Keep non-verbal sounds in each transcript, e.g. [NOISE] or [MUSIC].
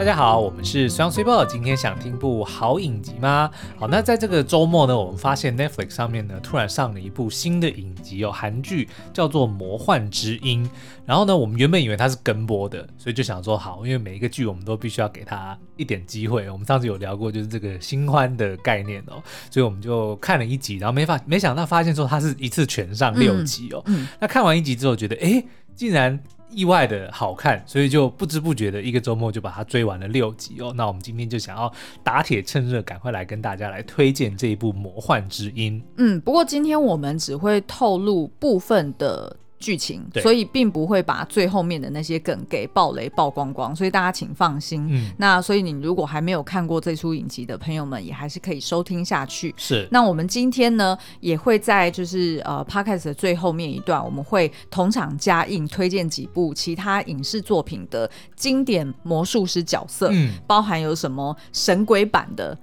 大家好，我们是双岁报。今天想听部好影集吗？好，那在这个周末呢，我们发现 Netflix 上面呢突然上了一部新的影集哦，韩剧叫做《魔幻之音》。然后呢，我们原本以为它是跟播的，所以就想说好，因为每一个剧我们都必须要给它一点机会。我们上次有聊过，就是这个新欢的概念哦，所以我们就看了一集，然后没发没想到发现说它是一次全上六集哦。嗯嗯、那看完一集之后，觉得哎，竟然。意外的好看，所以就不知不觉的一个周末就把它追完了六集哦。那我们今天就想要打铁趁热，赶快来跟大家来推荐这一部《魔幻之音》。嗯，不过今天我们只会透露部分的。剧情，所以并不会把最后面的那些梗给爆雷曝光光，所以大家请放心。嗯，那所以你如果还没有看过这出影集的朋友们，也还是可以收听下去。是，那我们今天呢，也会在就是呃 Podcast 的最后面一段，我们会同场加映推荐几部其他影视作品的经典魔术师角色，嗯，包含有什么神鬼版的，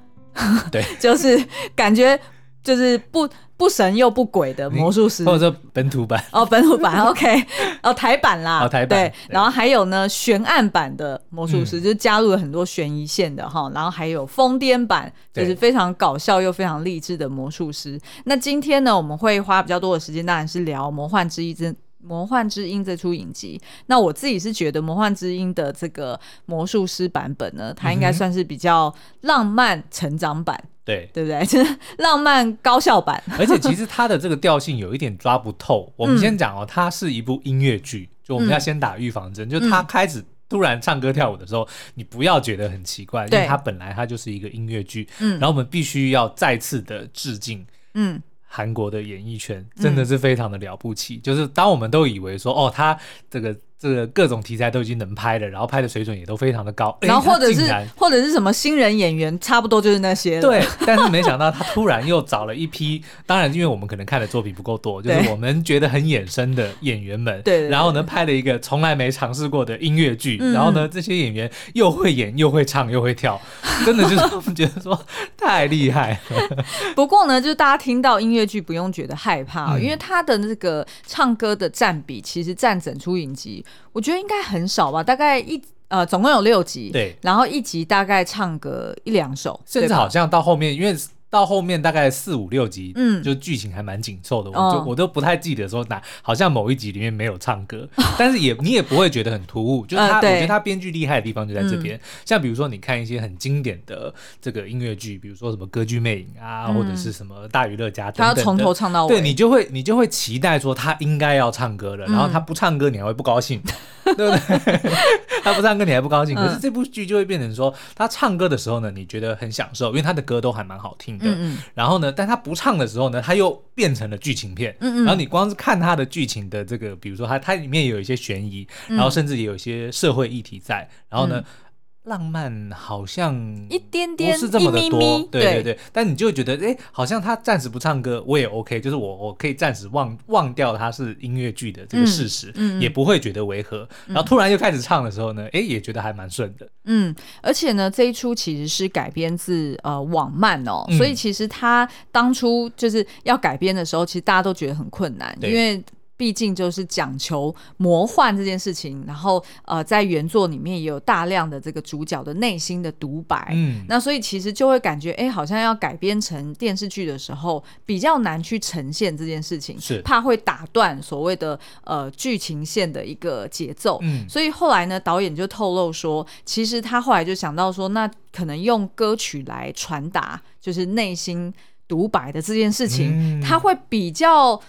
对，[LAUGHS] 就是感觉。就是不不神又不鬼的魔术师，或者说本土版哦，本土版 OK，哦台版啦，哦台版对，然后还有呢悬案版的魔术师，嗯、就加入了很多悬疑线的哈，然后还有疯癫版，就是非常搞笑又非常励志的魔术师。那今天呢，我们会花比较多的时间，当然是聊《魔幻之音》这《魔幻之音》这出影集。那我自己是觉得《魔幻之音》的这个魔术师版本呢，它应该算是比较浪漫成长版。对对不对？就 [LAUGHS] 是浪漫高效版，[LAUGHS] 而且其实它的这个调性有一点抓不透。我们先讲哦，它是一部音乐剧，就我们要先打预防针。嗯、就它开始突然唱歌跳舞的时候，嗯、你不要觉得很奇怪，因为它本来它就是一个音乐剧。嗯，然后我们必须要再次的致敬。嗯。韩国的演艺圈真的是非常的了不起，嗯、就是当我们都以为说，哦，他这个这个各种题材都已经能拍了，然后拍的水准也都非常的高，然后或者是或者是什么新人演员，差不多就是那些。对，但是没想到他突然又找了一批，当然因为我们可能看的作品不够多，就是我们觉得很衍生的演员们，对，然后呢拍了一个从来没尝试过的音乐剧，然后呢这些演员又会演又会唱又会跳，真的就是我们觉得说太厉害。[LAUGHS] 不过呢，就是大家听到音乐剧不用觉得害怕，嗯、因为他的那个唱歌的占比其实占整出影集，我觉得应该很少吧，大概一呃总共有六集，对，然后一集大概唱个一两首，甚至好像到后面因为。到后面大概四五六集，嗯，就剧情还蛮紧凑的，我就我都不太记得说哪好像某一集里面没有唱歌，[LAUGHS] 但是也你也不会觉得很突兀，就是他我觉得他编剧厉害的地方就在这边，像比如说你看一些很经典的这个音乐剧，比如说什么《歌剧魅影》啊，或者是什么《大娱乐家》等等，他从头唱到尾，对你就会你就会期待说他应该要唱歌了，然后他不唱歌你还会不高兴，[LAUGHS] 对不对？[LAUGHS] 他不唱歌你还不高兴，可是这部剧就会变成说他唱歌的时候呢，你觉得很享受，因为他的歌都还蛮好听。嗯嗯，然后呢，但他不唱的时候呢，他又变成了剧情片。嗯嗯，然后你光是看他的剧情的这个，比如说他它里面也有一些悬疑，然后甚至也有一些社会议题在，然后呢。嗯浪漫好像一点点不是这么的多，咪咪对对对。但你就会觉得，哎、欸，好像他暂时不唱歌，我也 OK，就是我我可以暂时忘忘掉他是音乐剧的这个事实，嗯嗯、也不会觉得违和。然后突然又开始唱的时候呢，哎、欸，也觉得还蛮顺的。嗯，而且呢，这一出其实是改编自呃网漫哦，嗯、所以其实他当初就是要改编的时候，其实大家都觉得很困难，因为。毕竟就是讲求魔幻这件事情，然后呃，在原作里面也有大量的这个主角的内心的独白，嗯，那所以其实就会感觉，哎，好像要改编成电视剧的时候，比较难去呈现这件事情，是。怕会打断所谓的呃剧情线的一个节奏，嗯，所以后来呢，导演就透露说，其实他后来就想到说，那可能用歌曲来传达就是内心独白的这件事情，嗯，他会比较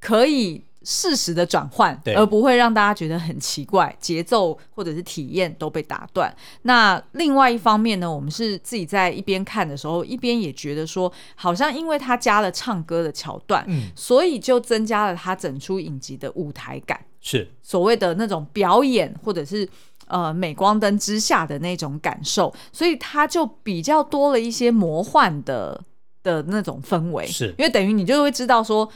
可以。适时的转换，对而不会让大家觉得很奇怪，节奏或者是体验都被打断。那另外一方面呢，我们是自己在一边看的时候，一边也觉得说，好像因为他加了唱歌的桥段，嗯，所以就增加了他整出影集的舞台感，是所谓的那种表演或者是呃镁光灯之下的那种感受，所以他就比较多了一些魔幻的的那种氛围，是因为等于你就会知道说。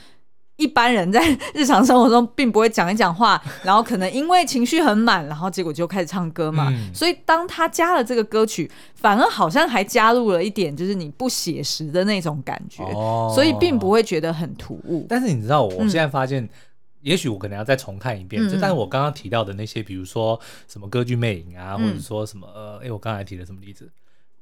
一般人在日常生活中并不会讲一讲话，[LAUGHS] 然后可能因为情绪很满，然后结果就开始唱歌嘛。嗯、所以当他加了这个歌曲，反而好像还加入了一点，就是你不写实的那种感觉，哦、所以并不会觉得很突兀。但是你知道，我现在发现也许我可能要再重看一遍。嗯、但是我刚刚提到的那些，比如说什么歌剧魅影啊，嗯、或者说什么呃，哎、欸，我刚才提了什么例子？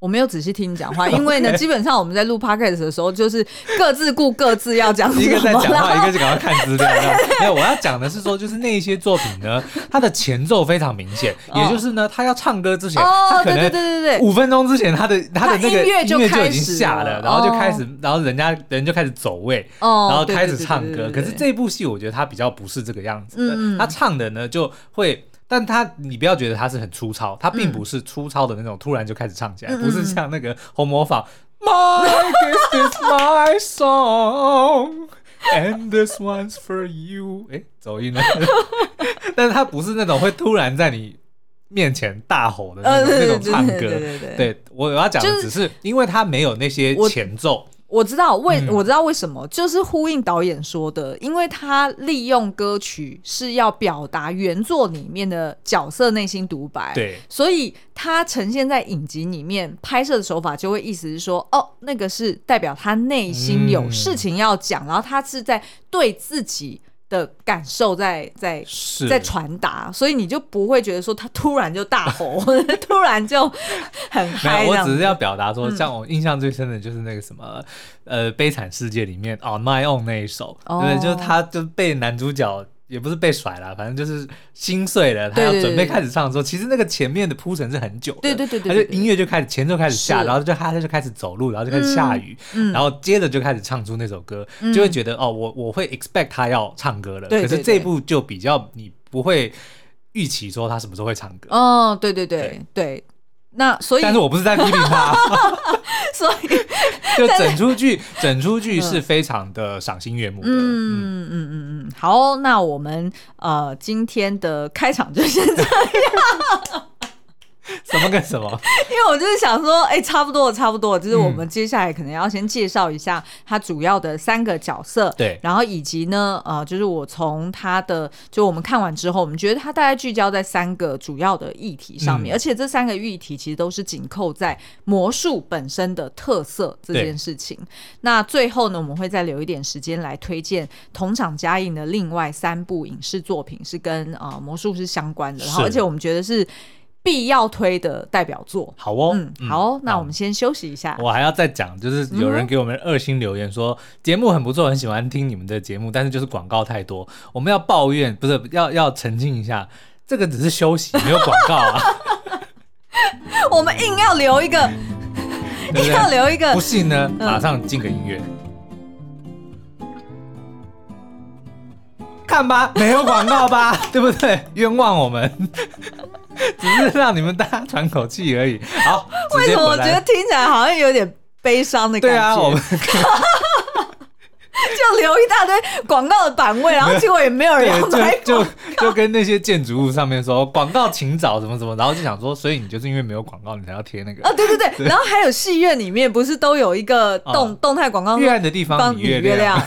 我没有仔细听你讲话，[LAUGHS] 因为呢，基本上我们在录 podcast 的时候，就是各自顾各自要讲什么，一个在讲话，一个是赶快看资料。[LAUGHS] 没有，我要讲的是说，就是那一些作品呢，它的前奏非常明显，也就是呢，他要唱歌之前，他可能对对对对五分钟之前，他的他的那个音乐就已经下了，然后就开始，然后人家人就开始走位，哦然后开始唱歌。可是这部戏，我觉得他比较不是这个样子的，他唱的呢就会。但他，你不要觉得他是很粗糙，他并不是粗糙的那种，突然就开始唱起来，嗯、不是像那个红磨坊。嗯、My this is my song and this one's for you。哎，走音了。[LAUGHS] 但是他不是那种会突然在你面前大吼的那种、呃、那种唱歌。对对对，对，对我要讲的只是，因为他没有那些前奏。我知道为我知道为什么，嗯、就是呼应导演说的，因为他利用歌曲是要表达原作里面的角色内心独白，对，所以他呈现在影集里面拍摄的手法就会意思是说，哦，那个是代表他内心有事情要讲，嗯、然后他是在对自己。的感受在在在传达，所以你就不会觉得说他突然就大吼，[LAUGHS] 突然就很嗨。我只是要表达说，像我印象最深的就是那个什么，嗯、呃，悲惨世界里面 On My Own 那一首，哦、对，就是他就被男主角。也不是被甩了，反正就是心碎了。他要准备开始唱的时候，其实那个前面的铺陈是很久的。对对对对，他就音乐就开始前奏开始下，然后就他他就开始走路，然后就开始下雨，然后接着就开始唱出那首歌，就会觉得哦，我我会 expect 他要唱歌了。可是这部就比较你不会预期说他什么时候会唱歌。哦，对对对对。那所以，但是我不是在批评他，[LAUGHS] 所以 [LAUGHS] 就整出剧，整出剧是非常的赏心悦目的。嗯嗯嗯嗯，好，那我们呃今天的开场就先这样。[LAUGHS] 什么跟什么？因为我就是想说，哎、欸，差不多了，差不多了，就是我们接下来可能要先介绍一下他主要的三个角色，对，然后以及呢，呃，就是我从他的，就我们看完之后，我们觉得他大概聚焦在三个主要的议题上面，嗯、而且这三个议题其实都是紧扣在魔术本身的特色这件事情。那最后呢，我们会再留一点时间来推荐同场加映的另外三部影视作品，是跟啊、呃、魔术是相关的，然后而且我们觉得是。必要推的代表作，好哦，嗯，好，哦、那我们先休息一下。我还要再讲，就是有人给我们二星留言说节、嗯、目很不错，很喜欢听你们的节目，但是就是广告太多。我们要抱怨，不是要要澄清一下，这个只是休息，没有广告啊。[LAUGHS] 我们硬要留一个，[LAUGHS] 硬要留一个，不信呢，马上进个音乐，嗯、看吧，没有广告吧，[LAUGHS] 对不对？冤枉我们。[LAUGHS] 只是让你们大家喘口气而已。好，[LAUGHS] 为什么我觉得听起来好像有点悲伤的感觉？对啊，我们 [LAUGHS] 就留一大堆广告的版位，然后结果也没有人要买。就就就跟那些建筑物上面说广告请找什么什么，然后就想说，所以你就是因为没有广告，你才要贴那个啊？对对对。然后还有戏院里面不是都有一个动动态广告？越暗的地方你越亮。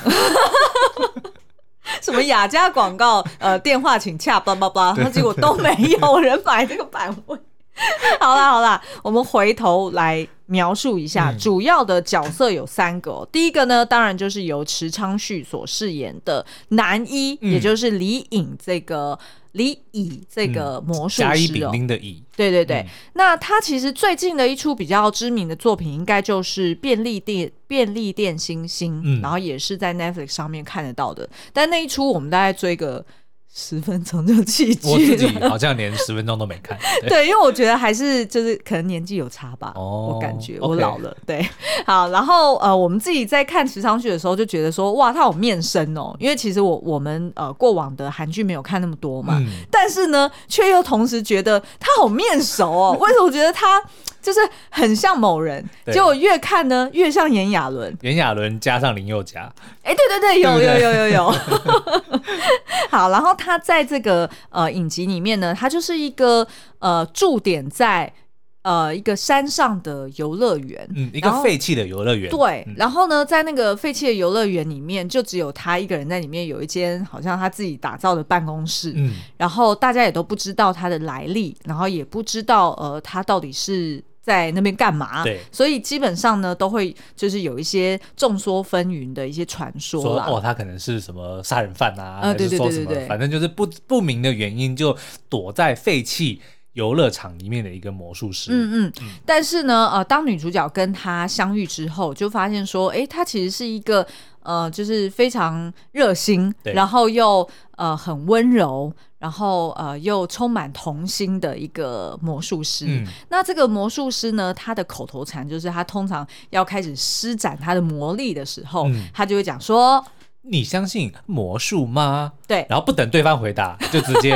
[LAUGHS] 什么雅家广告？呃，电话请洽，叭叭叭，然后结果都没有人买这个版位。[LAUGHS] 好啦好啦，我们回头来描述一下，主要的角色有三个哦。第一个呢，当然就是由池昌旭所饰演的男一，也就是李颖这个。李乙这个魔术师哦，甲乙丙丁的乙，对对对。嗯、那他其实最近的一出比较知名的作品，应该就是便利店便利店星星，嗯、然后也是在 Netflix 上面看得到的。但那一出我们大概追个。十分钟就弃剧，我自己好像连十分钟都没看。[LAUGHS] 对，对，因为我觉得还是就是可能年纪有差吧，哦、我感觉我老了。对，好，然后呃，我们自己在看池昌旭的时候就觉得说，哇，他好面生哦，因为其实我我们呃过往的韩剧没有看那么多嘛，嗯、但是呢，却又同时觉得他好面熟哦。为什么我觉得他？就是很像某人，对。结果越看呢越像炎亚纶，炎亚纶加上林宥嘉，哎、欸，对对对，有有有有有。[LAUGHS] [LAUGHS] 好，然后他在这个呃影集里面呢，他就是一个呃驻点在呃一个山上的游乐园，嗯，一个废弃的游乐园。对，嗯、然后呢，在那个废弃的游乐园里面，就只有他一个人在里面，有一间好像他自己打造的办公室，嗯，然后大家也都不知道他的来历，然后也不知道呃他到底是。在那边干嘛？对，所以基本上呢，都会就是有一些众说纷纭的一些传说啦。说哦，他可能是什么杀人犯啊？呃，对对对对对，反正就是不不明的原因，就躲在废弃游乐场里面的一个魔术师。嗯嗯。但是呢，呃，当女主角跟他相遇之后，就发现说，哎，他其实是一个呃，就是非常热心，然后又呃很温柔。然后呃，又充满童心的一个魔术师。嗯、那这个魔术师呢，他的口头禅就是他通常要开始施展他的魔力的时候，嗯、他就会讲说：“你相信魔术吗？”对，然后不等对方回答，就直接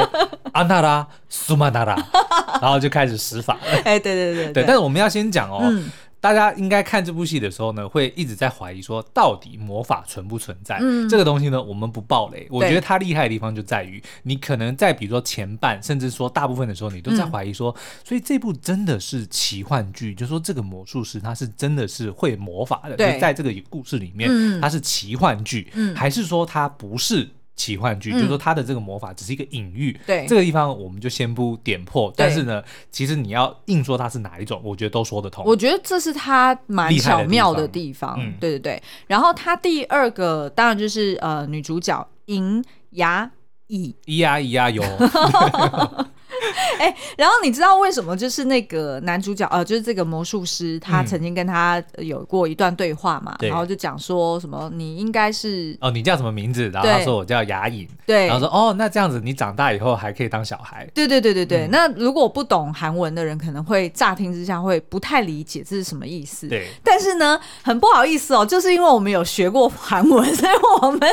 阿娜拉苏曼娜拉，[LAUGHS] 然后就开始施法了。[LAUGHS] 哎，对对对对，对。但是我们要先讲哦。嗯大家应该看这部戏的时候呢，会一直在怀疑说，到底魔法存不存在？嗯，这个东西呢，我们不爆雷。我觉得它厉害的地方就在于，你可能在比如说前半，甚至说大部分的时候，你都在怀疑说，嗯、所以这部真的是奇幻剧，就说这个魔术师他是真的是会魔法的，对，在这个故事里面，它是奇幻剧，嗯、还是说它不是？奇幻剧，嗯、就是说他的这个魔法只是一个隐喻，对这个地方我们就先不点破。但是呢，其实你要硬说它是哪一种，我觉得都说得通。我觉得这是他蛮巧妙的地方，地方嗯、对对对。然后他第二个当然就是呃女主角银牙乙，咿呀咿呀哟。[LAUGHS] [LAUGHS] 哎、欸，然后你知道为什么就是那个男主角呃，就是这个魔术师，他曾经跟他有过一段对话嘛，嗯、然后就讲说什么你应该是哦，你叫什么名字？然后他说我叫牙影，对，然后说哦，那这样子你长大以后还可以当小孩。对对对对对。嗯、那如果不懂韩文的人，可能会乍听之下会不太理解这是什么意思。对，但是呢，很不好意思哦，就是因为我们有学过韩文，所以我们 [LAUGHS]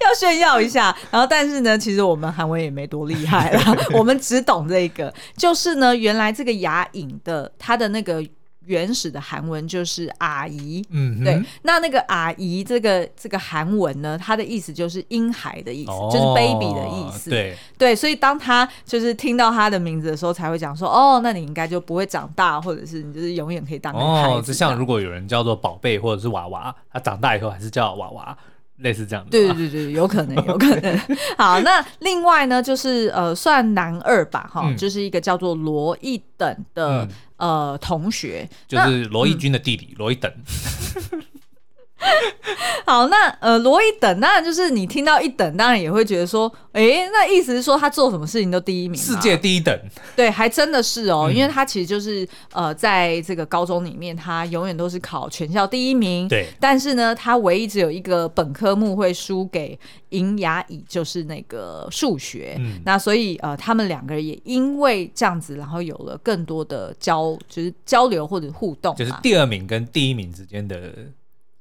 要炫耀一下。然后，但是呢，其实我们韩文也没多厉害啦，[LAUGHS] 我们。只懂这个，就是呢，原来这个牙影的它的那个原始的韩文就是阿姨，嗯，对，那那个阿姨这个这个韩文呢，它的意思就是婴孩的意思，哦、就是 baby 的意思，对对，所以当他就是听到他的名字的时候，才会讲说，哦，那你应该就不会长大，或者是你就是永远可以当个孩子。哦，就像如果有人叫做宝贝或者是娃娃，他长大以后还是叫娃娃。类似这样的，对对对，有可能，[LAUGHS] 有可能。好，那另外呢，就是呃，算男二吧，哈，嗯、就是一个叫做罗一等的、嗯、呃同学，就是罗一军的弟弟罗一等。[LAUGHS] [LAUGHS] 好，那呃，罗一等当然就是你听到一等，当然也会觉得说，哎、欸，那意思是说他做什么事情都第一名，世界第一等。对，还真的是哦，嗯、因为他其实就是呃，在这个高中里面，他永远都是考全校第一名。对，但是呢，他唯一只有一个本科目会输给银雅乙，就是那个数学。嗯，那所以呃，他们两个人也因为这样子，然后有了更多的交，就是交流或者互动，就是第二名跟第一名之间的。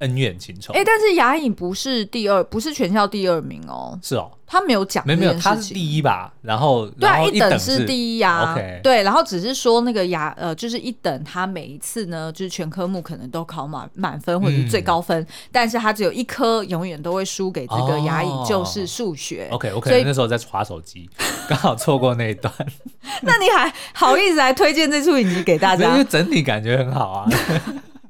恩怨情仇，哎、欸，但是雅颖不是第二，不是全校第二名哦。是哦，他没有讲，没有没有，他是第一吧？然后对啊，一等是第一呀、啊。OK，对，然后只是说那个雅呃，就是一等，他每一次呢，就是全科目可能都考满满分或者是最高分，嗯、但是他只有一科永远都会输给这个雅颖，就是数学。OK OK，所以那时候在耍手机，[LAUGHS] 刚好错过那一段。[LAUGHS] 那你还好意思来推荐这出影集给大家？因为整体感觉很好啊。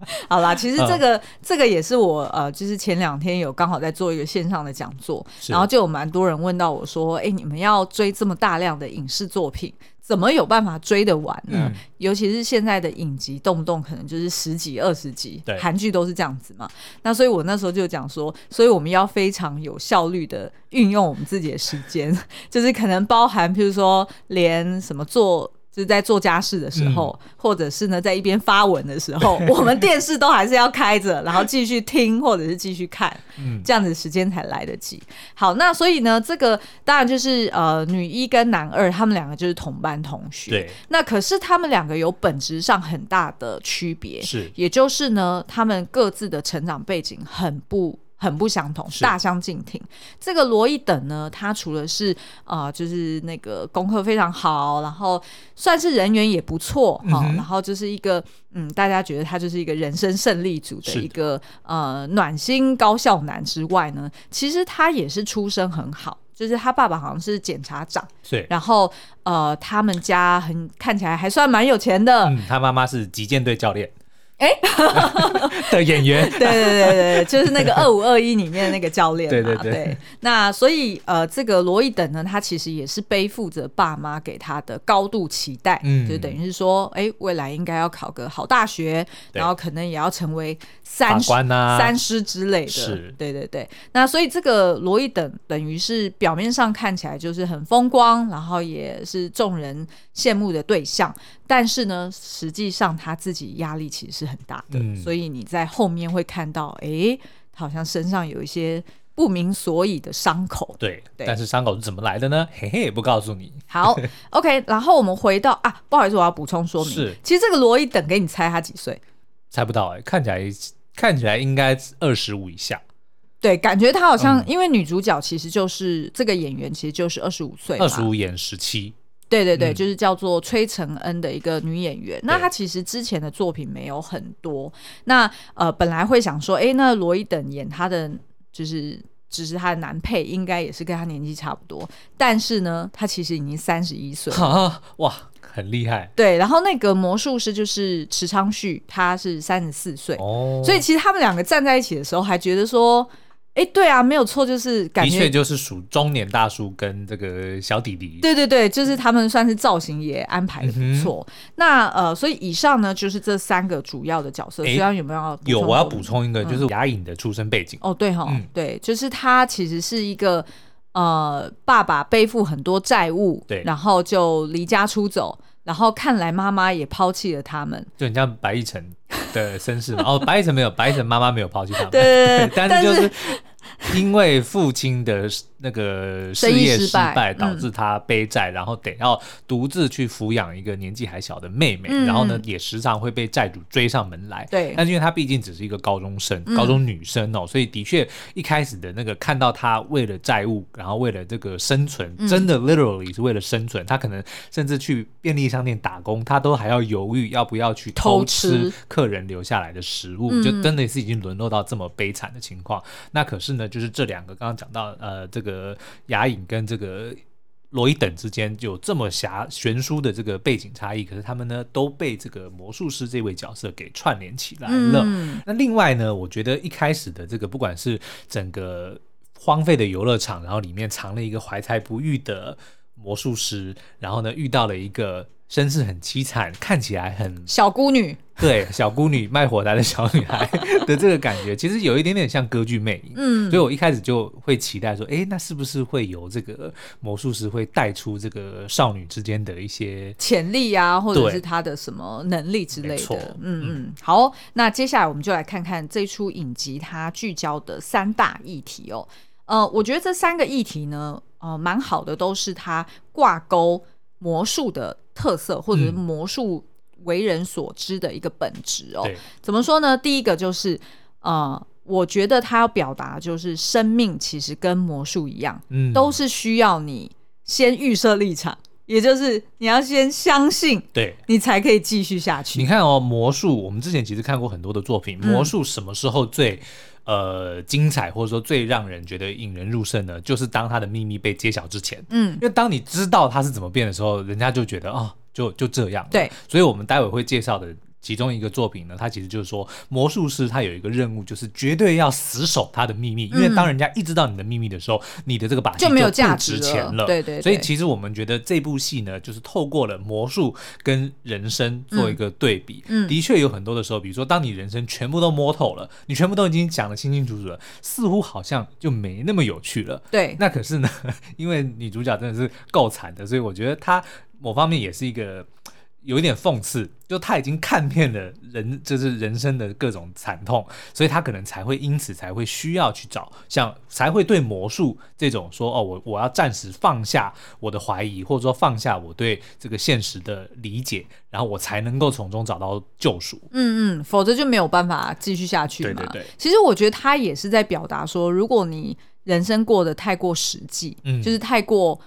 [LAUGHS] 好啦，其实这个、嗯、这个也是我呃，就是前两天有刚好在做一个线上的讲座，然后就有蛮多人问到我说：“哎，你们要追这么大量的影视作品，怎么有办法追得完呢？嗯、尤其是现在的影集，动不动可能就是十几、二十集，对韩剧都是这样子嘛。那所以我那时候就讲说，所以我们要非常有效率的运用我们自己的时间，[LAUGHS] 就是可能包含，譬如说连什么做。”就是在做家事的时候，嗯、或者是呢，在一边发文的时候，[LAUGHS] 我们电视都还是要开着，然后继续听或者是继续看，嗯，这样子时间才来得及。好，那所以呢，这个当然就是呃，女一跟男二他们两个就是同班同学，对。那可是他们两个有本质上很大的区别，是，也就是呢，他们各自的成长背景很不。很不相同，大相径庭。是这个罗一等呢，他除了是啊、呃，就是那个功课非常好，然后算是人缘也不错哈，嗯、然后就是一个嗯，大家觉得他就是一个人生胜利组的一个的呃暖心高效男之外呢，其实他也是出身很好，就是他爸爸好像是检察长，对，然后呃，他们家很看起来还算蛮有钱的，嗯，他妈妈是击剑队教练。哎，[LAUGHS] 的演员，[LAUGHS] 对对对对，就是那个二五二一里面的那个教练嘛。对对对，对。那所以呃，这个罗伊等呢，他其实也是背负着爸妈给他的高度期待，嗯，就等于是说，哎，未来应该要考个好大学，然后可能也要成为三师、啊、三师之类的。是，对对对。那所以这个罗伊等等于是表面上看起来就是很风光，然后也是众人羡慕的对象，但是呢，实际上他自己压力其实是很大的，嗯、所以你在后面会看到，哎，好像身上有一些不明所以的伤口。对，对，但是伤口是怎么来的呢？嘿嘿，不告诉你。好，[LAUGHS] OK，然后我们回到啊，不好意思，我要补充说明，是，其实这个罗伊等，给你猜他几岁？猜不到哎、欸，看起来看起来应该二十五以下。对，感觉他好像，嗯、因为女主角其实就是这个演员，其实就是二十五岁，二十五演十七。对对对，嗯、就是叫做崔成恩的一个女演员。那她其实之前的作品没有很多。那呃，本来会想说，哎，那罗伊等演她的，就是只是她的男配，应该也是跟她年纪差不多。但是呢，她其实已经三十一岁。哇，很厉害。对，然后那个魔术师就是池昌旭，他是三十四岁。哦，所以其实他们两个站在一起的时候，还觉得说。哎，对啊，没有错，就是感觉的确就是属中年大叔跟这个小弟弟。对对对，就是他们算是造型也安排的不错。嗯、那呃，所以以上呢就是这三个主要的角色。虽然有没有要？有，我要补充一个，就是雅颖的出生背景。嗯、哦，对哈、哦，嗯、对，就是他其实是一个呃，爸爸背负很多债务，对，然后就离家出走，然后看来妈妈也抛弃了他们，就很像白亦晨。的身世嘛，哦，白亦晨没有，白亦晨妈妈没有抛弃他们，对，对，对，[LAUGHS] 但是就是 [LAUGHS] 因为父亲的那个事业失败，导致他背债，然后得要独自去抚养一个年纪还小的妹妹，然后呢，也时常会被债主追上门来。对，但是因为他毕竟只是一个高中生，高中女生哦，所以的确一开始的那个看到他为了债务，然后为了这个生存，真的 literally 是为了生存，他可能甚至去便利商店打工，他都还要犹豫要不要去偷吃客人留下来的食物，就真的是已经沦落到这么悲惨的情况。那可是呢，就是这两个刚刚讲到呃这个。呃，雅颖跟这个罗伊等之间有这么狭悬殊的这个背景差异，可是他们呢都被这个魔术师这位角色给串联起来了。嗯、那另外呢，我觉得一开始的这个不管是整个荒废的游乐场，然后里面藏了一个怀才不遇的魔术师，然后呢遇到了一个。身世很凄惨，看起来很小姑女，对，小姑女卖火柴的小女孩 [LAUGHS] 的这个感觉，其实有一点点像歌剧魅影。嗯，所以我一开始就会期待说，哎，那是不是会有这个魔术师会带出这个少女之间的一些潜力啊，或者是她的什么能力之类的？嗯嗯。好，那接下来我们就来看看这出影集它聚焦的三大议题哦。呃，我觉得这三个议题呢，呃，蛮好的，都是它挂钩魔术的。特色或者是魔术为人所知的一个本质哦，嗯、怎么说呢？第一个就是，呃，我觉得他要表达就是生命其实跟魔术一样，嗯，都是需要你先预设立场，也就是你要先相信，对，你才可以继续下去。你看哦，魔术，我们之前其实看过很多的作品，魔术什么时候最？呃，精彩或者说最让人觉得引人入胜的，就是当他的秘密被揭晓之前，嗯，因为当你知道他是怎么变的时候，人家就觉得哦，就就这样，对，所以我们待会会介绍的。其中一个作品呢，它其实就是说，魔术师他有一个任务，就是绝对要死守他的秘密，因为当人家一知道你的秘密的时候，你的这个把戏就没有价值钱了。对对。所以其实我们觉得这部戏呢，就是透过了魔术跟人生做一个对比。嗯。的确有很多的时候，比如说当你人生全部都摸透了，你全部都已经讲得清清楚楚了，似乎好像就没那么有趣了。对。那可是呢，[LAUGHS] 因为女主角真的是够惨的，所以我觉得她某方面也是一个。有一点讽刺，就他已经看遍了人，就是人生的各种惨痛，所以他可能才会因此才会需要去找，像才会对魔术这种说哦，我我要暂时放下我的怀疑，或者说放下我对这个现实的理解，然后我才能够从中找到救赎。嗯嗯，否则就没有办法继续下去嘛。对对对。其实我觉得他也是在表达说，如果你人生过得太过实际，嗯，就是太过，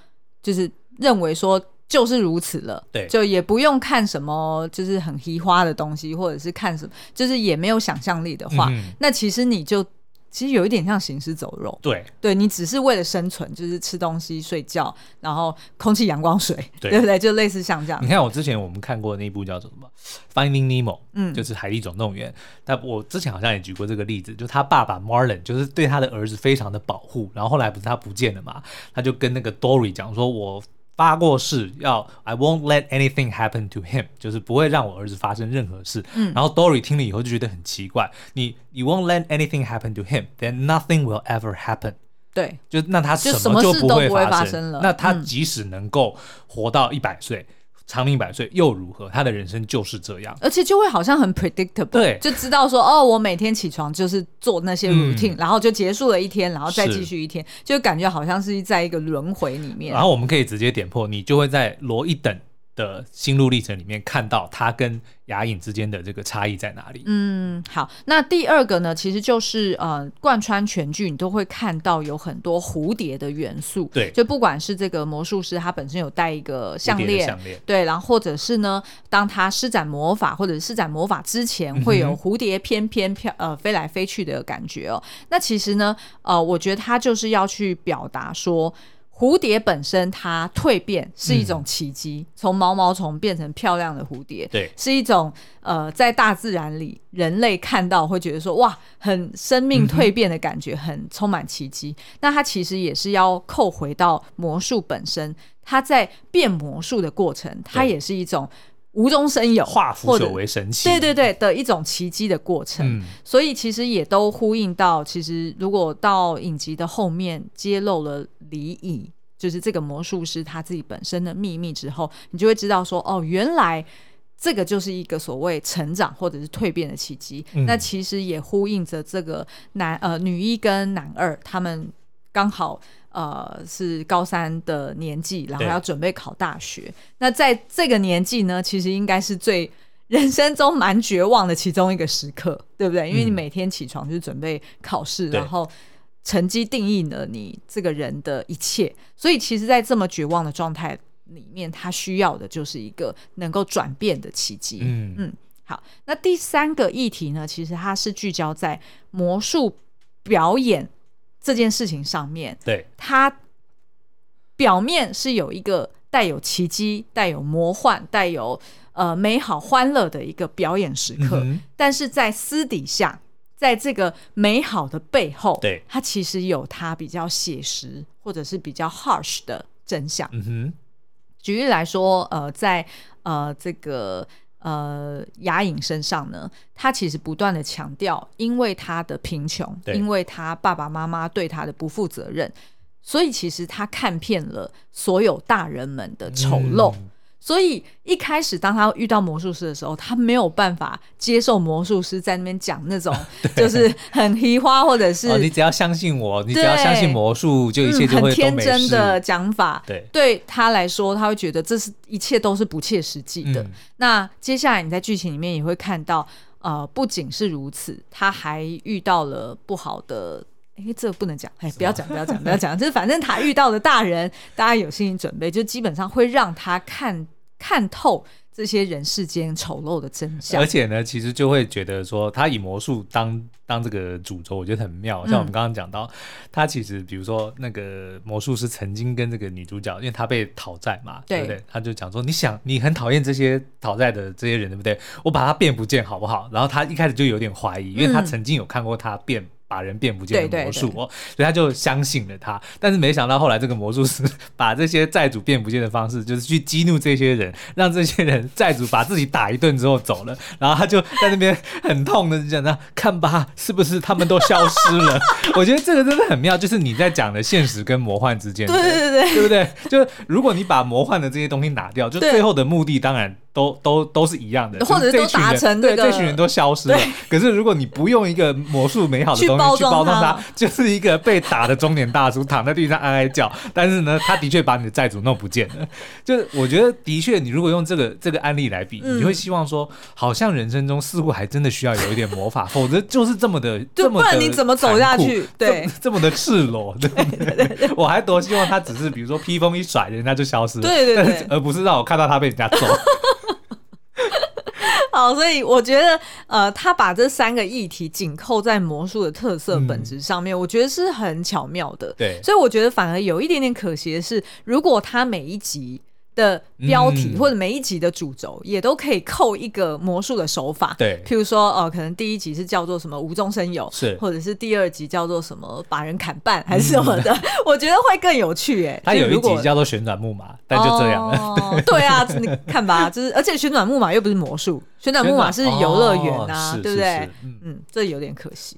就是认为说。就是如此了，对，就也不用看什么，就是很奇花的东西，或者是看什么，就是也没有想象力的话，嗯、那其实你就其实有一点像行尸走肉。对，对你只是为了生存，就是吃东西、睡觉，然后空气、阳光、水，对，对不对？就类似像这样。你看我之前我们看过的那一部叫做什么《Finding Nemo》，嗯，就是《海底总动员》。但我之前好像也举过这个例子，就他爸爸 Marlin 就是对他的儿子非常的保护，然后后来不是他不见了嘛，他就跟那个 Dory 讲说：“我。”发过誓要 I won't let anything happen to him，就是不会让我儿子发生任何事。嗯，然后 Dory 听了以后就觉得很奇怪，你 You won't let anything happen to him，then nothing will ever happen。对，就那他什么就不会发生了。那他即使能够活到一百岁。嗯长命百岁又如何？他的人生就是这样，而且就会好像很 predictable，对，就知道说哦，我每天起床就是做那些 routine，、嗯、然后就结束了一天，然后再继续一天，就感觉好像是在一个轮回里面。然后我们可以直接点破，你就会在罗一等的心路历程里面看到他跟牙影之间的这个差异在哪里？嗯，好，那第二个呢，其实就是呃，贯穿全剧你都会看到有很多蝴蝶的元素。对，就不管是这个魔术师他本身有戴一个项链，项链，对，然后或者是呢，当他施展魔法或者施展魔法之前，会有蝴蝶翩翩飘呃飞来飞去的感觉哦。那其实呢，呃，我觉得他就是要去表达说。蝴蝶本身它蜕变是一种奇迹，从、嗯、毛毛虫变成漂亮的蝴蝶，对，是一种呃，在大自然里人类看到会觉得说哇，很生命蜕变的感觉，嗯、很充满奇迹。那它其实也是要扣回到魔术本身，它在变魔术的过程，它也是一种。无中生有，化腐朽为神奇，对对对的一种奇迹的过程，嗯，所以其实也都呼应到，其实如果到影集的后面揭露了李乙，就是这个魔术师他自己本身的秘密之后，你就会知道说，哦，原来这个就是一个所谓成长或者是蜕变的奇迹，嗯。那其实也呼应着这个男呃女一跟男二他们刚好。呃，是高三的年纪，然后要准备考大学。那在这个年纪呢，其实应该是最人生中蛮绝望的其中一个时刻，对不对？因为你每天起床就准备考试，嗯，然后成绩定义了你这个人的一切。所以，其实，在这么绝望的状态里面，他需要的就是一个能够转变的契机。嗯嗯，好。那第三个议题呢，其实它是聚焦在魔术表演。这件事情上面，对，它表面是有一个带有奇迹、带有魔幻、带有呃美好欢乐的一个表演时刻，嗯，但是在私底下，在这个美好的背后，对，它其实有它比较写实或者是比较 harsh 的真相。嗯哼，举例来说，呃，在呃这个。呃，雅影身上呢，他其实不断的强调，因为他的贫穷，因为他爸爸妈妈对他的不负责任，所以其实他看遍了所有大人们的丑陋。嗯所以一开始，当他遇到魔术师的时候，他没有办法接受魔术师在那边讲那种 [LAUGHS] 就是很虚花，或者是、哦、你只要相信我，你只要相信魔术，就一切就会、嗯、很天真的讲法。对，对他来说，他会觉得这是一切都是不切实际的、嗯。那接下来你在剧情里面也会看到，呃，不仅是如此，他还遇到了不好的。哎，这个不能讲，哎，不要讲，不要讲，不要讲，就是反正他遇到的大人，大家有心理准备，就基本上会让他看。看透这些人世间丑陋的真相，而且呢，其实就会觉得说，他以魔术当当这个主轴，我觉得很妙。像我们刚刚讲到，嗯，他其实比如说那个魔术师曾经跟这个女主角，因为他被讨债嘛，对，对不对？他就讲说，你想，你很讨厌这些讨债的这些人，对不对？我把他变不见好不好？然后他一开始就有点怀疑，因为他曾经有看过他变。把人变不见的魔术哦，所以他就相信了他。但是没想到后来这个魔术师 [LAUGHS] 把这些债主变不见的方式，就是去激怒这些人，让这些人债主把自己打一顿之后走了。然后他就在那边很痛的讲：“那看吧，是不是他们都消失了？” [LAUGHS] 我觉得这个真的很妙，就是你在讲的现实跟魔幻之间，对对对，对不对？就是如果你把魔幻的这些东西拿掉，就最后的目的当然。都都都是一样的，或者是都达成这个，对，这群人都消失了。可是如果你不用一个魔术美好的 [LAUGHS] 东西去包装它，就是一个被打的中年大叔躺在地上哀哀叫。但是呢，他的确把你的债主弄不见了。[LAUGHS] 就是我觉得的确，你如果用这个这个案例来比，嗯，你会希望说，好像人生中似乎还真的需要有一点魔法，否则就是这么的这么的，不然你怎么走下去？对，这，这么的赤裸，[LAUGHS] 对不对，我还多希望他只是比如说披风一甩，人家就消失了，对对对，而不是让我看到他被人家揍。好好，所以我觉得，呃，他把这三个议题紧扣在魔术的特色本质上面，嗯，我觉得是很巧妙的。对，所以我觉得反而有一点点可惜的是，如果他每一集。的标题或者每一集的主轴也都可以扣一个魔术的手法，对，譬如说，哦、呃，可能第一集是叫做什么无中生有，是，或者是第二集叫做什么把人砍半还是什么的，嗯、[LAUGHS] 我觉得会更有趣哎。[LAUGHS] 它有一集叫做旋转木马，但就这样了。哦、[LAUGHS] 对啊，你看吧，就是而且旋转木马又不是魔术。旋转木马是游乐园啊，哦、对不对？嗯，嗯，这有点可惜。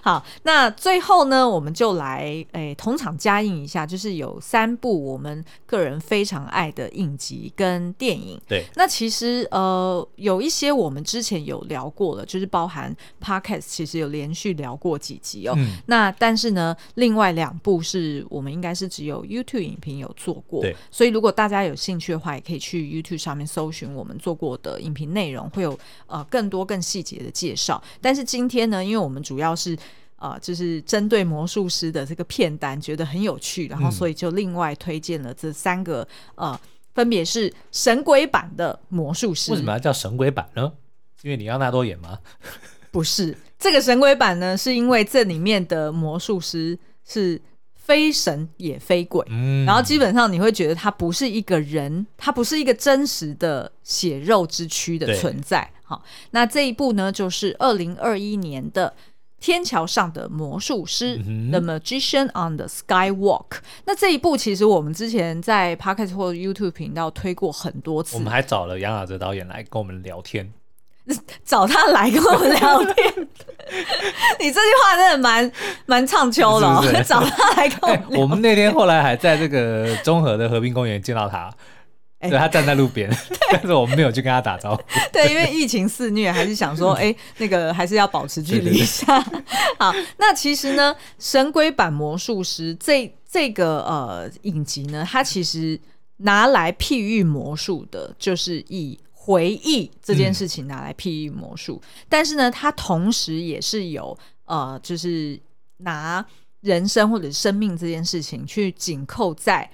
好，那最后呢，我们就来诶、欸、同场加映一下，就是有三部我们个人非常爱的影集跟电影。对，那其实呃有一些我们之前有聊过了，就是包含 Podcast，其实有连续聊过几集哦。嗯、那但是呢，另外两部是我们应该是只有 YouTube 影评有做过，对。所以如果大家有兴趣的话，也可以去 YouTube 上面搜寻我们做过的影评内。内容会有呃更多更细节的介绍，但是今天呢，因为我们主要是呃就是针对魔术师的这个片单觉得很有趣，然后所以就另外推荐了这三个呃分别是神鬼版的魔术师。为什么要叫神鬼版呢？因为李奥纳多演吗？[LAUGHS] 不是，这个神鬼版呢，是因为这里面的魔术师是。非神也非鬼，嗯，然后基本上你会觉得他不是一个人，他不是一个真实的血肉之躯的存在。好，那这一部呢，就是二零二一年的《天桥上的魔术师》嗯、（The Magician on the Skywalk）。那这一部其实我们之前在 Podcast 或 YouTube 频道推过很多次，我们还找了杨雅哲导演来跟我们聊天。[LAUGHS] 找他来跟我们聊天，[LAUGHS] 你这句话真的蛮蛮唱秋的。是是 [LAUGHS] 找他来跟我们聊天、欸。我们那天后来还在这个中和的和平公园见到他，对，他站在路边，[LAUGHS] [LAUGHS] 但是我们没有去跟他打招呼。对，因为疫情肆虐，还是想说，哎、欸，那个还是要保持距离一下。[LAUGHS] 好，那其实呢，神龟版魔术师这这个呃影集呢，它其实拿来譬喻魔术的，就是以。回忆这件事情拿来譬喻魔术，嗯、但是呢，它同时也是有呃，就是拿人生或者生命这件事情去紧扣在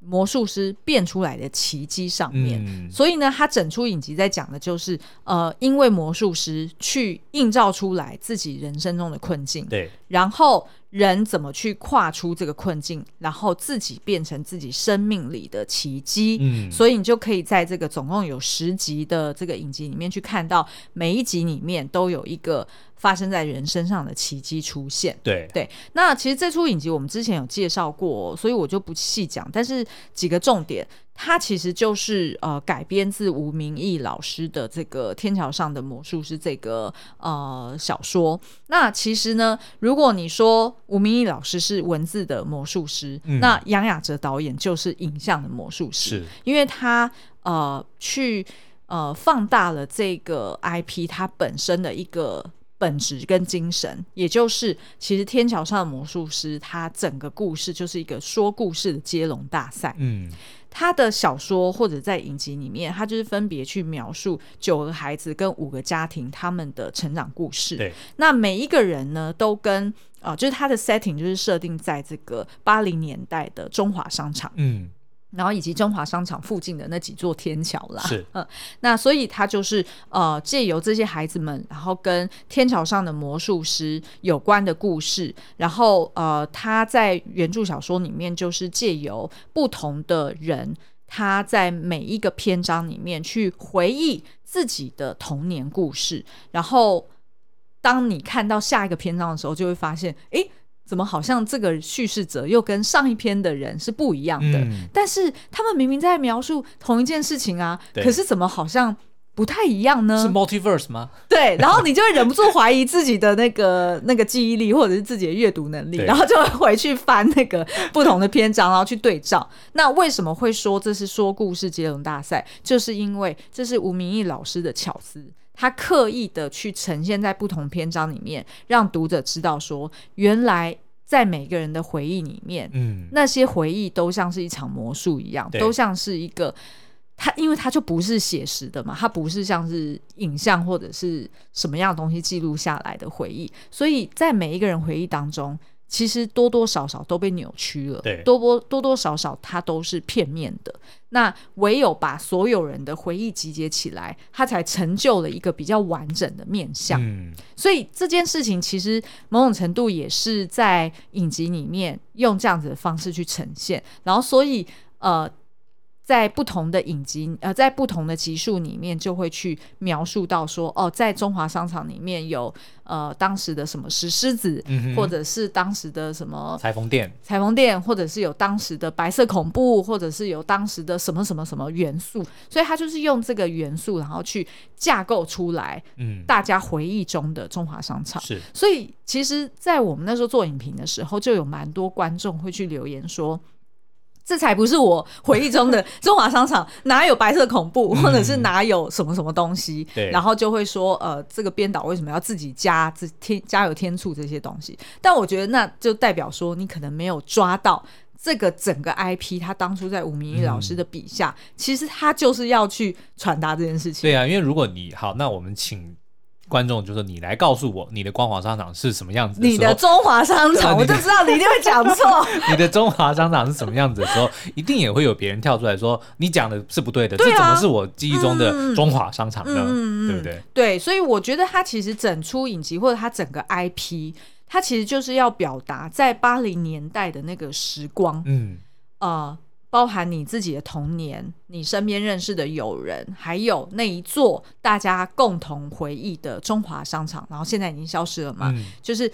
魔术师变出来的奇迹上面。嗯、所以呢，他整出影集在讲的就是呃，因为魔术师去映照出来自己人生中的困境，对，然后。人怎么去跨出这个困境，然后自己变成自己生命里的奇迹？嗯，所以你就可以在这个总共有十集的这个影集里面去看到，每一集里面都有一个发生在人身上的奇迹出现。对对，那其实这出影集我们之前有介绍过，所以我就不细讲，但是几个重点。它其实就是呃改编自吴明义老师的这个《天桥上的魔术师》这个呃小说。那其实呢，如果你说吴明义老师是文字的魔术师，嗯、那杨雅哲导演就是影像的魔术师，因为他呃去呃放大了这个 IP 它本身的一个本质跟精神，也就是其实《天桥上的魔术师》它整个故事就是一个说故事的接龙大赛，嗯。他的小说或者在影集里面，他就是分别去描述九个孩子跟五个家庭他们的成长故事。对，那每一个人呢，都跟啊、呃，就是他的 setting 就是设定在这个八零年代的中华商场。嗯。然后以及中华商场附近的那几座天桥啦，是嗯，那所以他就是呃借由这些孩子们，然后跟天桥上的魔术师有关的故事，然后呃他在原著小说里面就是借由不同的人，他在每一个篇章里面去回忆自己的童年故事，然后当你看到下一个篇章的时候，就会发现，诶。怎么好像这个叙事者又跟上一篇的人是不一样的？嗯、但是他们明明在描述同一件事情啊，可是怎么好像不太一样呢？是 multiverse 吗？对，然后你就会忍不住怀疑自己的那个 [LAUGHS] 那个记忆力，或者是自己的阅读能力，然后就会回去翻那个不同的篇章，然后去对照。那为什么会说这是说故事接龙大赛？就是因为这是吴明义老师的巧思。他刻意的去呈现在不同篇章里面，让读者知道说，原来在每个人的回忆里面，嗯，那些回忆都像是一场魔术一样，都像是一个他，因为它就不是写实的嘛，它不是像是影像或者是什么样的东西记录下来的回忆，所以在每一个人回忆当中，其实多多少少都被扭曲了，对，多多多多少少它都是片面的。那唯有把所有人的回忆集结起来，它才成就了一个比较完整的面相。嗯，所以这件事情其实某种程度也是在影集里面用这样子的方式去呈现，然后所以呃。在不同的影集，呃，在不同的集数里面，就会去描述到说，哦，在中华商场里面有呃当时的什么石狮子，嗯、或者是当时的什么裁缝店，裁缝店，或者是有当时的白色恐怖，或者是有当时的什么什么什么元素，所以他就是用这个元素，然后去架构出来，嗯，大家回忆中的中华商场。是，所以其实，在我们那时候做影评的时候，就有蛮多观众会去留言说。这才不是我回忆中的 [LAUGHS] 中华商场，哪有白色恐怖，或者是哪有什么什么东西？对，然后就会说，呃，这个编导为什么要自己加自添加油添醋这些东西？但我觉得那就代表说，你可能没有抓到这个整个 IP，他当初在吴明义老师的笔下，嗯，其实他就是要去传达这件事情。对啊，因为如果你好，那我们请。观众就说：“你来告诉我，你的光华商场是什么样子的？你的中华商场，[LAUGHS] 我就知道你一定会讲错。你的中华商场是什么样子的时候，一定也会有别人跳出来说：你讲的是不对的。这怎么是我记忆中的中华商场呢？嗯，对不对？对，所以我觉得他其实整出影集或者他整个 IP，他其实就是要表达在八零年代的那个时光。嗯啊。呃”包含你自己的童年，你身边认识的友人，还有那一座大家共同回忆的中华商场，然后现在已经消失了嘛？嗯、就是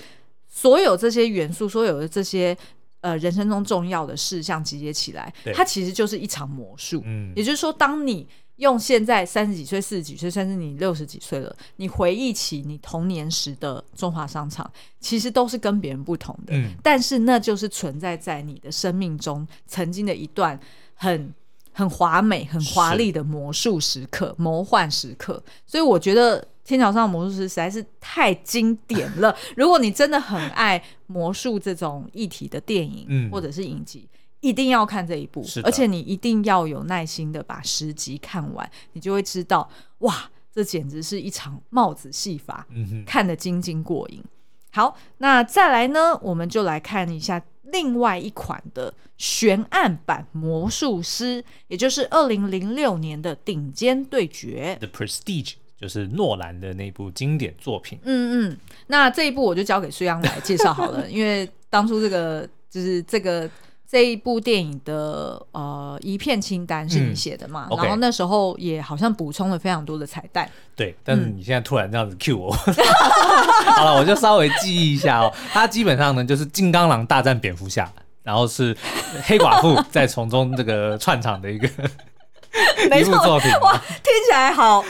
所有这些元素，所有的这些呃人生中重要的事项集结起来，它其实就是一场魔术。嗯，也就是说，当你用现在三十几岁、四十几岁，甚至你六十几岁了，你回忆起你童年时的中华商场，其实都是跟别人不同的。嗯，但是那就是存在在你的生命中曾经的一段很很华美、很华丽的魔术时刻、魔幻时刻。所以我觉得《天桥上的魔术师》实在是太经典了。如果你真的很爱魔术这种议题的电影，嗯，或者是影集。一定要看这一部，而且你一定要有耐心的把十集看完，你就会知道，哇，这简直是一场帽子戏法，嗯、看得津津过瘾。好，那再来呢，我们就来看一下另外一款的悬案版魔术师，也就是二零零六年的顶尖对决，《The Prestige》，就是诺兰的那部经典作品。嗯嗯，那这一部我就交给苏央来介绍好了，[LAUGHS] 因为当初这个就是这个。这一部电影的呃一片清单是你写的嘛？嗯 okay. 然后那时候也好像补充了非常多的彩蛋。对，但是你现在突然这样子 cue 我，嗯、[LAUGHS] 好了，我就稍微记忆一下哦。它基本上呢就是金刚狼大战蝙蝠侠，然后是黑寡妇在从中这个串场的一个。[LAUGHS] 一部作品哇，听起来好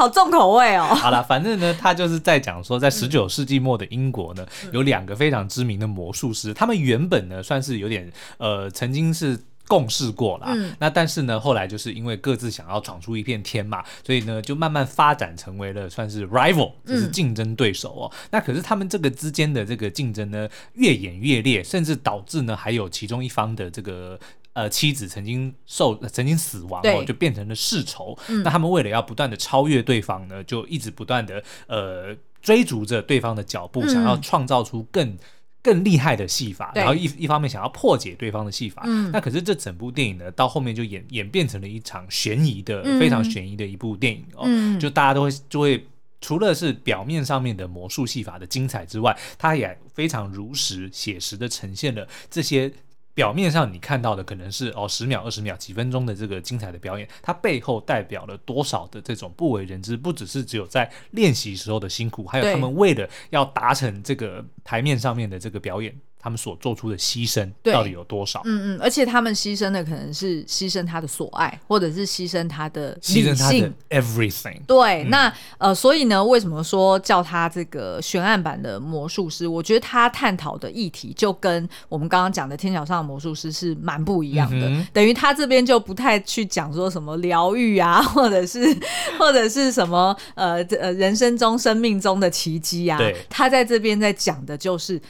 好重口味哦。好了，[LAUGHS] 反正呢，他就是在讲说，在十九世纪末的英国呢，嗯、有两个非常知名的魔术师，他们原本呢算是有点呃，曾经是共事过啦。嗯、那但是呢，后来就是因为各自想要闯出一片天嘛，所以呢，就慢慢发展成为了算是 rival，就是竞争对手哦。嗯、那可是他们这个之间的这个竞争呢，越演越烈，甚至导致呢，还有其中一方的这个。呃，妻子曾经受曾经死亡哦，就变成了世仇。嗯、那他们为了要不断的超越对方呢，就一直不断的呃追逐着对方的脚步，嗯、想要创造出更更厉害的戏法，然后一一方面想要破解对方的戏法。嗯、那可是这整部电影呢，到后面就演演变成了一场悬疑的、嗯、非常悬疑的一部电影哦。嗯、就大家都会就会除了是表面上面的魔术戏法的精彩之外，它也非常如实写实的呈现了这些。表面上你看到的可能是哦十秒、二十秒、几分钟的这个精彩的表演，它背后代表了多少的这种不为人知？不只是只有在练习时候的辛苦，还有他们为了要达成这个台面上面的这个表演。他们所做出的牺牲到底有多少？嗯嗯，而且他们牺牲的可能是牺牲他的所爱，或者是牺牲他的理性，牺牲他的 everything。对，嗯、那呃，所以呢，为什么说叫他这个悬案版的魔术师？我觉得他探讨的议题就跟我们刚刚讲的《天桥上的魔术师》是蛮不一样的。嗯、等于他这边就不太去讲说什么疗愈啊，或者是 [LAUGHS] 或者是什么呃呃人生中、生命中的奇迹啊。对，他在这边在讲的就是。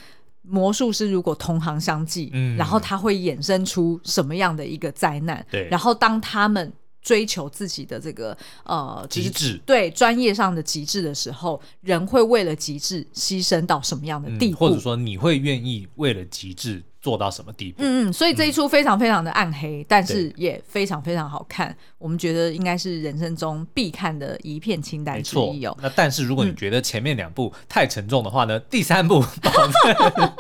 魔术师如果同行相忌，嗯，然后他会衍生出什么样的一个灾难？对，然后当他们追求自己的这个呃极致，对专业上的极致的时候，人会为了极致牺牲到什么样的地步？嗯、或者说你会愿意为了极致做到什么地步？嗯嗯，所以这一出非常非常的暗黑，嗯、但是也非常非常好看。我们觉得应该是人生中必看的一片清单之一哦。那但是如果你觉得前面两部太沉重的话呢？嗯、第三部保证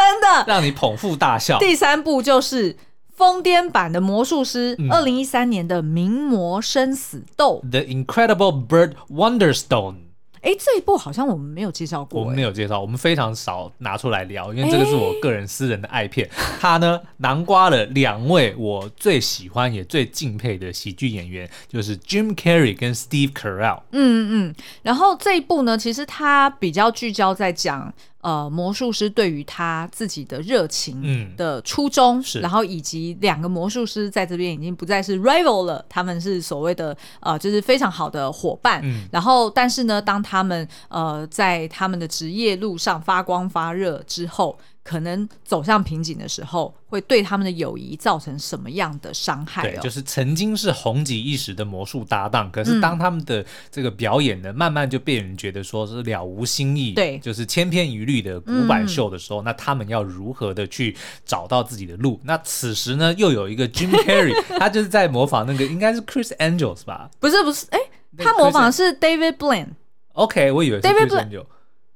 真的让你捧腹大笑。第三部就是。疯癫版的魔术师，二零一三年的名模生死斗，嗯，《The Incredible Bird Wonderstone》。哎，这一部好像我们没有介绍过，我们没有介绍，我们非常少拿出来聊，因为这个是我个人私人的爱片。[LAUGHS] 它呢，囊括了两位我最喜欢也最敬佩的喜剧演员，就是 Jim Carrey 跟 Steve Carell。嗯嗯，然后这一部呢，其实它比较聚焦在讲。呃，魔术师对于他自己的热情的初衷，嗯、然后以及两个魔术师在这边已经不再是 rival 了，他们是所谓的呃，就是非常好的伙伴。嗯、然后，但是呢，当他们呃在他们的职业路上发光发热之后。可能走向瓶颈的时候，会对他们的友谊造成什么样的伤害？哦？对，就是曾经是红极一时的魔术搭档，可是当他们的这个表演呢，嗯、慢慢就被人觉得说是了无新意，对，就是千篇一律的古板秀的时候，嗯、那他们要如何的去找到自己的路？那此时呢，又有一个 Jim Carrey，[LAUGHS] 他就是在模仿那个应该是 Chris Angels 吧？不是不是，哎，他模仿的是 David Blaine。OK，我以为是 Chris Angel。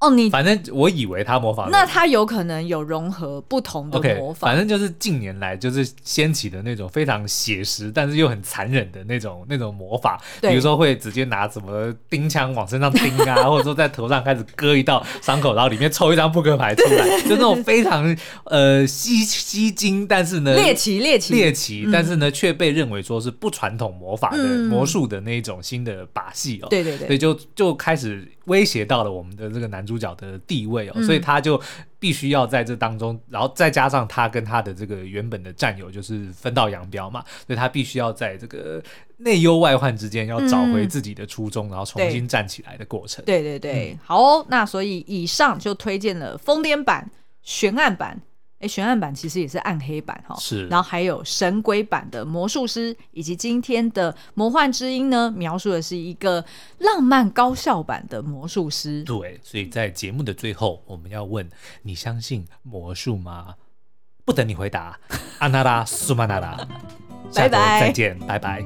哦，你反正我以为他模仿，那他有可能有融合不同的模仿。Okay, 反正就是近年来就是掀起的那种非常写实，但是又很残忍的那种那种魔法。对比如说会直接拿什么钉枪往身上钉啊，[LAUGHS] 或者说在头上开始割一道伤口，然后里面抽一张扑克牌出来，[LAUGHS] 就那种非常呃吸吸睛，但是呢猎奇猎奇猎奇，但是呢却被认为说是不传统魔法的魔术的那一种新的把戏哦。对对对，所以就就开始威胁到了我们的这个男主。角的地位哦，所以他就必须要在这当中，然后再加上他跟他的这个原本的战友就是分道扬镳嘛，所以他必须要在这个内忧外患之间要找回自己的初衷，然后重新站起来的过程。对对对，好哦，那所以以上就推荐了疯癫版、悬案版。悬案版其实也是暗黑版哈，是，然后还有神鬼版的魔术师，以及今天的魔幻之音呢，描述的是一个浪漫高效版的魔术师。对，所以在节目的最后，我们要问：你相信魔术吗？不等你回答，安娜拉苏曼娜拉，拜拜，再见，拜拜。